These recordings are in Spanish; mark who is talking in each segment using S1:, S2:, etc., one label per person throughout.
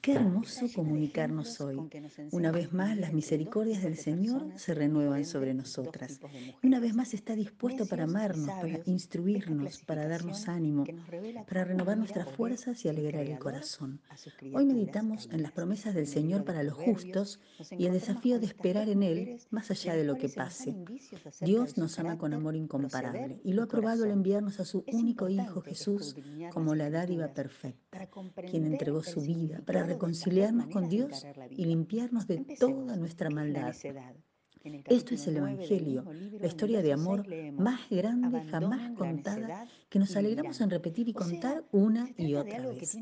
S1: Qué hermoso comunicarnos hoy. Una vez más, las misericordias del Señor se renuevan sobre nosotras. Y una vez más está dispuesto para amarnos, para instruirnos, para darnos ánimo, para renovar nuestras fuerzas y alegrar el corazón. Hoy meditamos en las promesas del Señor para los justos y el desafío de esperar en Él más allá de lo que pase. Dios nos ama con amor incomparable y lo ha probado al enviarnos a su único Hijo Jesús como la dádiva perfecta, quien entregó su vida para reconciliarnos con Dios y limpiarnos de toda nuestra maldad. Esto es el Evangelio, la historia de amor más grande jamás contada que nos alegramos en repetir y contar una y otra vez.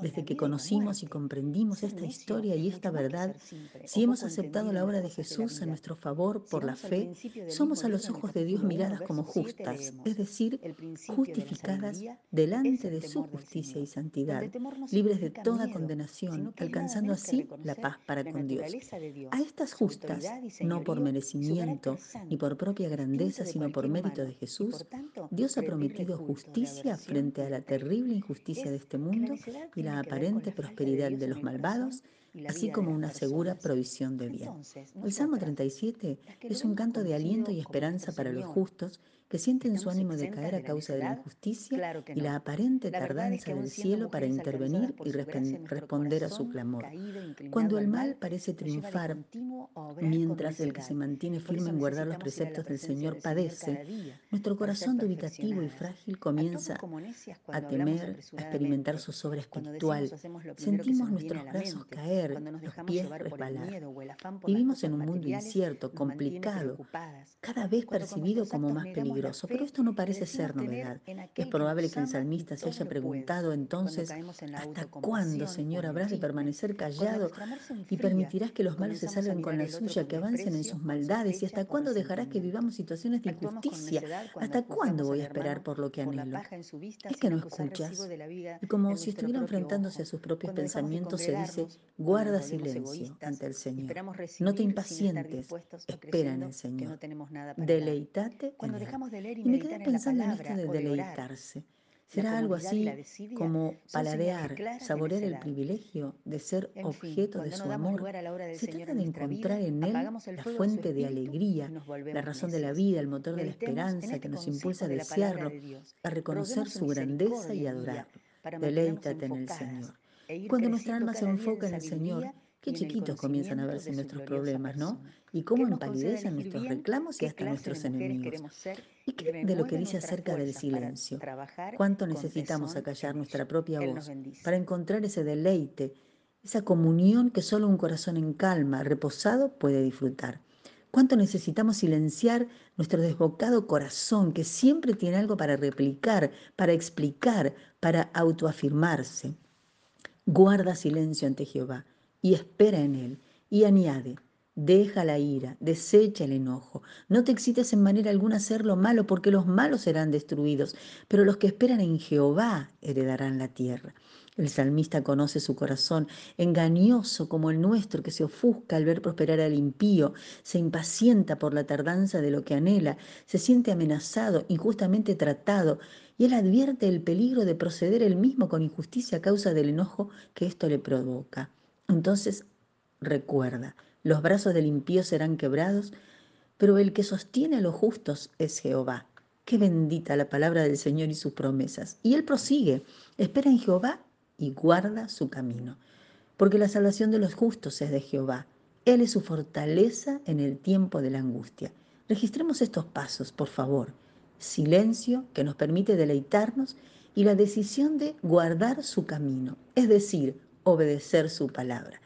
S1: Desde que conocimos y comprendimos esta historia y esta verdad, si hemos aceptado la obra de Jesús en nuestro favor por la fe, somos a los ojos de Dios miradas como justas, es decir, justificadas delante de su justicia y santidad, libres de toda condenación, alcanzando así la paz para con Dios. A estas justas, no por merecimiento ni por propia grandeza, sino por mérito de Jesús, Dios ha prometido justicia frente a la terrible injusticia de este mundo y la aparente prosperidad de los malvados, así como una segura provisión de bien. El Salmo 37 es un canto de aliento y esperanza para los justos que sienten su ánimo de caer a causa de la injusticia y la aparente tardanza del cielo para intervenir y responder a su clamor. Cuando el mal parece triunfar, mientras el que se mantiene firme en guardar los preceptos del Señor padece, nuestro corazón dubitativo y frágil comienza a temer, a experimentar su sobra espiritual. Sentimos nuestros brazos caer, los pies resbalar. Vivimos en un mundo incierto, complicado, cada vez percibido como más peligroso pero esto no parece ser novedad. Es probable que el salmista se haya preguntado entonces, ¿hasta cuándo, Señor, habrás de permanecer callado y permitirás que los malos se salgan con la suya, que avancen en sus maldades? ¿Y hasta cuándo dejarás que vivamos situaciones de injusticia? ¿Hasta cuándo voy a esperar por lo que anhelo? Es que no escuchas. Y como si estuviera enfrentándose a sus propios pensamientos, se dice, guarda silencio ante el Señor. No te impacientes, espera en el Señor. Deleitate en él y me quedé pensando en esto de deleitarse. ¿Será algo así como paladear, saborear el privilegio de ser objeto de su amor? Se trata de encontrar en Él la fuente de alegría, la razón de la vida, el motor de la esperanza que nos impulsa a desearlo, a reconocer su grandeza y adorarlo. Deleítate en el Señor. Cuando nuestra alma se enfoca en el Señor, Qué chiquitos comienzan a verse nuestros problemas, ¿no? Y cómo empalidecen nuestros reclamos y hasta nuestros enemigos. ¿Y qué de lo que dice acerca del silencio? ¿Cuánto necesitamos acallar nuestra propia voz para encontrar ese deleite, esa comunión que solo un corazón en calma, reposado, puede disfrutar? ¿Cuánto necesitamos silenciar nuestro desbocado corazón que siempre tiene algo para replicar, para explicar, para autoafirmarse? Guarda silencio ante Jehová y espera en Él. Y añade, deja la ira, desecha el enojo. No te excites en manera alguna a hacer lo malo, porque los malos serán destruidos, pero los que esperan en Jehová heredarán la tierra. El salmista conoce su corazón, engañoso como el nuestro, que se ofusca al ver prosperar al impío, se impacienta por la tardanza de lo que anhela, se siente amenazado, injustamente tratado, y él advierte el peligro de proceder él mismo con injusticia a causa del enojo que esto le provoca. Entonces, recuerda, los brazos del impío serán quebrados, pero el que sostiene a los justos es Jehová. Qué bendita la palabra del Señor y sus promesas. Y él prosigue, espera en Jehová y guarda su camino, porque la salvación de los justos es de Jehová. Él es su fortaleza en el tiempo de la angustia. Registremos estos pasos, por favor. Silencio que nos permite deleitarnos y la decisión de guardar su camino, es decir, obedecer su palabra.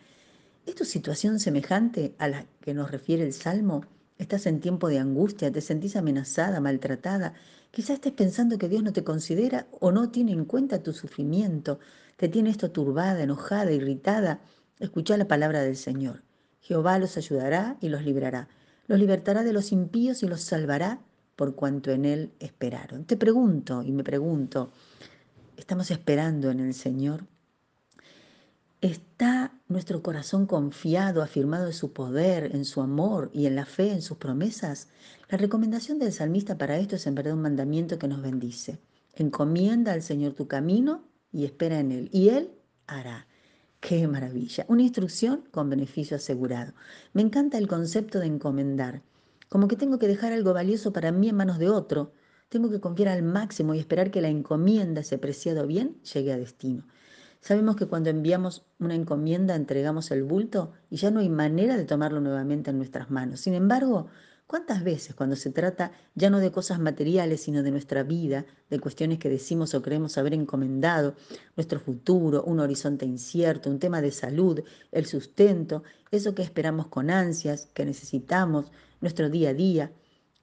S1: ¿Es tu situación semejante a la que nos refiere el Salmo? ¿Estás en tiempo de angustia? ¿Te sentís amenazada, maltratada? Quizás estés pensando que Dios no te considera o no tiene en cuenta tu sufrimiento. ¿Te tiene esto turbada, enojada, irritada? Escucha la palabra del Señor. Jehová los ayudará y los librará. Los libertará de los impíos y los salvará por cuanto en Él esperaron. Te pregunto y me pregunto, ¿estamos esperando en el Señor? ¿Está nuestro corazón confiado, afirmado en su poder, en su amor y en la fe, en sus promesas? La recomendación del salmista para esto es en verdad un mandamiento que nos bendice. Encomienda al Señor tu camino y espera en Él, y Él hará. Qué maravilla. Una instrucción con beneficio asegurado. Me encanta el concepto de encomendar. Como que tengo que dejar algo valioso para mí en manos de otro. Tengo que confiar al máximo y esperar que la encomienda, ese preciado bien, llegue a destino. Sabemos que cuando enviamos una encomienda entregamos el bulto y ya no hay manera de tomarlo nuevamente en nuestras manos. Sin embargo, ¿Cuántas veces cuando se trata ya no de cosas materiales, sino de nuestra vida, de cuestiones que decimos o creemos haber encomendado, nuestro futuro, un horizonte incierto, un tema de salud, el sustento, eso que esperamos con ansias, que necesitamos, nuestro día a día,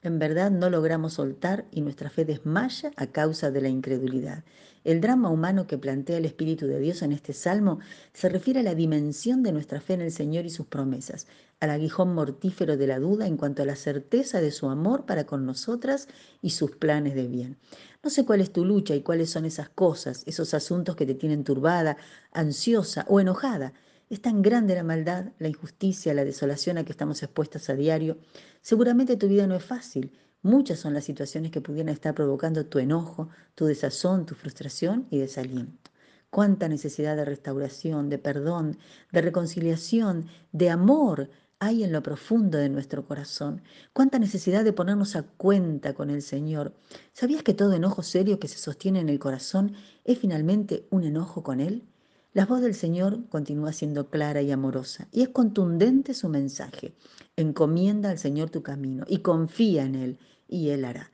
S1: en verdad no logramos soltar y nuestra fe desmaya a causa de la incredulidad. El drama humano que plantea el Espíritu de Dios en este salmo se refiere a la dimensión de nuestra fe en el Señor y sus promesas, al aguijón mortífero de la duda en cuanto a la certeza de su amor para con nosotras y sus planes de bien. No sé cuál es tu lucha y cuáles son esas cosas, esos asuntos que te tienen turbada, ansiosa o enojada. Es tan grande la maldad, la injusticia, la desolación a que estamos expuestas a diario. Seguramente tu vida no es fácil. Muchas son las situaciones que pudieran estar provocando tu enojo, tu desazón, tu frustración y desaliento. Cuánta necesidad de restauración, de perdón, de reconciliación, de amor hay en lo profundo de nuestro corazón. Cuánta necesidad de ponernos a cuenta con el Señor. ¿Sabías que todo enojo serio que se sostiene en el corazón es finalmente un enojo con Él? La voz del Señor continúa siendo clara y amorosa y es contundente su mensaje. Encomienda al Señor tu camino y confía en Él y Él hará.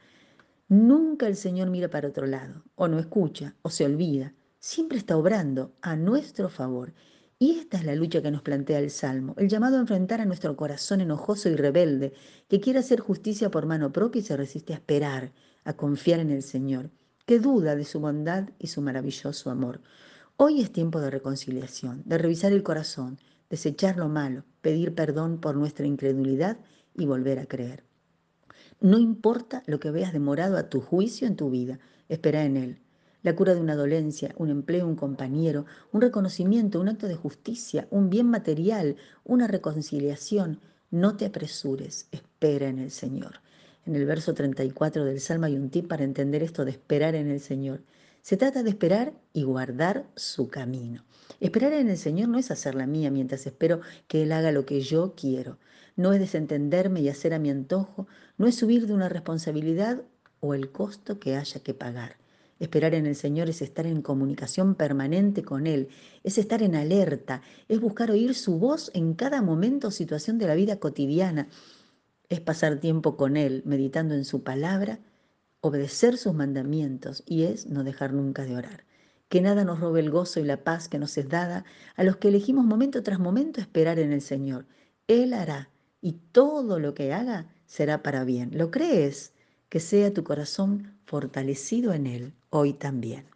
S1: Nunca el Señor mira para otro lado o no escucha o se olvida. Siempre está obrando a nuestro favor. Y esta es la lucha que nos plantea el Salmo, el llamado a enfrentar a nuestro corazón enojoso y rebelde, que quiere hacer justicia por mano propia y se resiste a esperar, a confiar en el Señor, que duda de su bondad y su maravilloso amor. Hoy es tiempo de reconciliación, de revisar el corazón, desechar lo malo, pedir perdón por nuestra incredulidad y volver a creer. No importa lo que veas demorado a tu juicio en tu vida, espera en Él. La cura de una dolencia, un empleo, un compañero, un reconocimiento, un acto de justicia, un bien material, una reconciliación. No te apresures, espera en el Señor. En el verso 34 del Salmo hay un tip para entender esto de esperar en el Señor. Se trata de esperar y guardar su camino. Esperar en el Señor no es hacer la mía mientras espero que Él haga lo que yo quiero. No es desentenderme y hacer a mi antojo. No es subir de una responsabilidad o el costo que haya que pagar. Esperar en el Señor es estar en comunicación permanente con Él, es estar en alerta, es buscar oír su voz en cada momento o situación de la vida cotidiana, es pasar tiempo con Él, meditando en su palabra obedecer sus mandamientos y es no dejar nunca de orar. Que nada nos robe el gozo y la paz que nos es dada a los que elegimos momento tras momento esperar en el Señor. Él hará y todo lo que haga será para bien. ¿Lo crees? Que sea tu corazón fortalecido en Él hoy también.